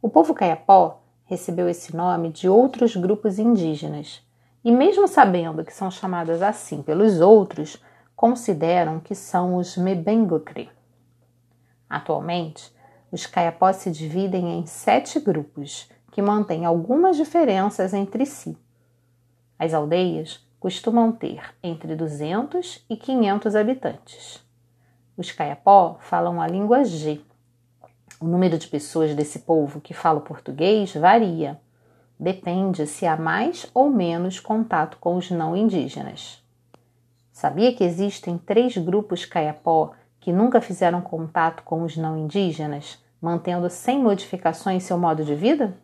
O povo caiapó recebeu esse nome de outros grupos indígenas e, mesmo sabendo que são chamadas assim pelos outros, consideram que são os Mebengocri. Atualmente, os caiapós se dividem em sete grupos que mantêm algumas diferenças entre si. As aldeias costumam ter entre 200 e 500 habitantes. Os caiapó falam a língua G. O número de pessoas desse povo que fala português varia. Depende se há mais ou menos contato com os não indígenas. Sabia que existem três grupos caiapó que nunca fizeram contato com os não indígenas, mantendo sem modificações seu modo de vida?